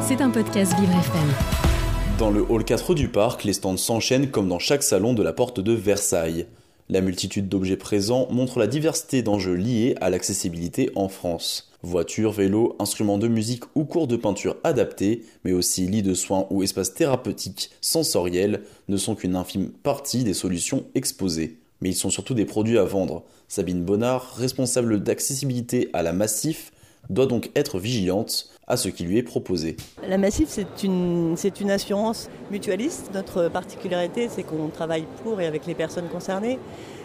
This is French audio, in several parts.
C'est un podcast Vivre FM. Dans le hall 4 du parc, les stands s'enchaînent comme dans chaque salon de la porte de Versailles. La multitude d'objets présents montre la diversité d'enjeux liés à l'accessibilité en France. Voitures, vélos, instruments de musique ou cours de peinture adaptés, mais aussi lits de soins ou espaces thérapeutiques sensoriels ne sont qu'une infime partie des solutions exposées. Mais ils sont surtout des produits à vendre. Sabine Bonnard, responsable d'accessibilité à la Massif, doit donc être vigilante à ce qui lui est proposé. La Massif, c'est une, une assurance mutualiste. Notre particularité, c'est qu'on travaille pour et avec les personnes concernées.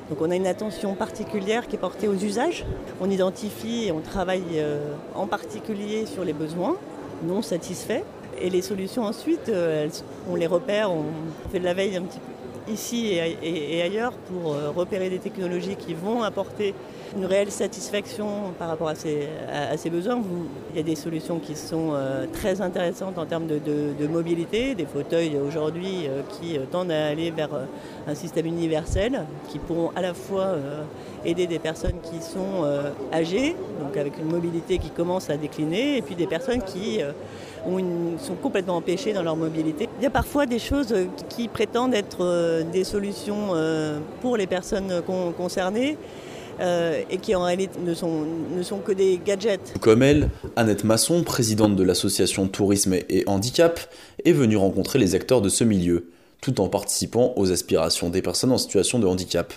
Donc on a une attention particulière qui est portée aux usages. On identifie et on travaille euh, en particulier sur les besoins non satisfaits. Et les solutions ensuite, euh, on les repère, on fait de la veille un petit peu ici et, ailleurs pour euh, repérer des technologies qui vont apporter une réelle satisfaction par rapport à ces, besoins. il y a des solutions qui sont euh, très intéressantes en termes de, mobilité, des fauteuils aujourd'hui euh, qui tendent à aller vers un système universel, qui pourront à la fois aider des personnes qui sont âgées, donc avec une mobilité qui commence à décliner, et puis des personnes qui sont complètement empêchées dans leur mobilité. Il y a parfois des choses qui prétendent être euh, des solutions euh, pour les personnes concernées. Euh, et qui en réalité ne sont, ne sont que des gadgets. Comme elle, Annette Masson, présidente de l'association Tourisme et Handicap, est venue rencontrer les acteurs de ce milieu, tout en participant aux aspirations des personnes en situation de handicap.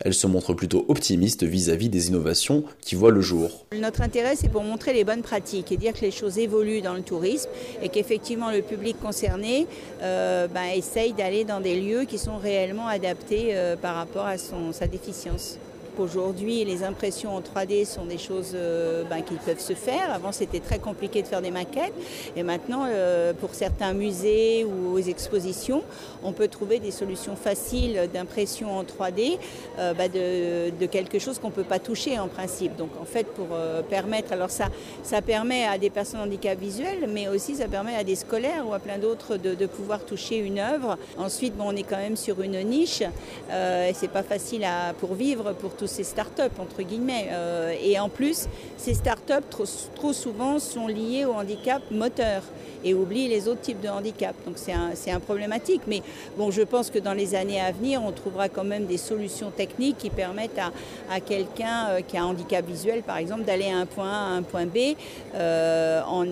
Elle se montre plutôt optimiste vis-à-vis des innovations qui voient le jour. Notre intérêt, c'est pour montrer les bonnes pratiques et dire que les choses évoluent dans le tourisme et qu'effectivement le public concerné euh, ben, essaye d'aller dans des lieux qui sont réellement adaptés euh, par rapport à sa déficience. Aujourd'hui, les impressions en 3D sont des choses euh, ben, qui peuvent se faire. Avant, c'était très compliqué de faire des maquettes. Et maintenant, euh, pour certains musées ou expositions, on peut trouver des solutions faciles d'impression en 3D euh, ben, de, quelque chose qu'on ne peut pas toucher en principe. Donc, en fait, pour permettre, alors ça, ça permet à des personnes handicap visuel, mais aussi ça permet à des scolaires ou à plein d'autres de, pouvoir toucher une œuvre. Ensuite, bon, on est quand même sur une niche. et c'est pas facile pour vivre pour tout ces start-up, entre guillemets. Euh, et en plus, ces start-up, trop, souvent, sont liées au handicap moteur et oublient les autres types de handicap. Donc c'est un, un, problématique. Mais bon, je pense que dans les années à venir, on trouvera quand même des solutions techniques qui permettent à, à quelqu'un euh, qui a un handicap visuel, par exemple, d'aller à un point A à un point B euh, en,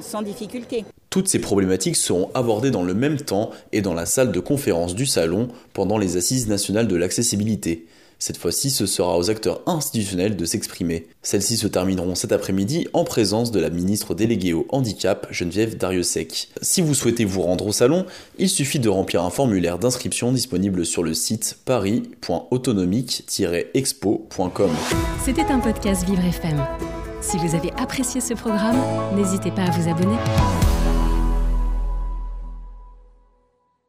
sans difficulté. Toutes ces problématiques seront abordées dans le même temps et dans la salle de conférence du salon pendant les assises nationales de l'accessibilité. Cette fois-ci, ce sera aux acteurs institutionnels de s'exprimer. Celles-ci se termineront cet après-midi en présence de la ministre déléguée au handicap, Geneviève Dariussec. Si vous souhaitez vous rendre au salon, il suffit de remplir un formulaire d'inscription disponible sur le site paris.autonomique-expo.com. C'était un podcast Vivre FM. Si vous avez apprécié ce programme, n'hésitez pas à vous abonner.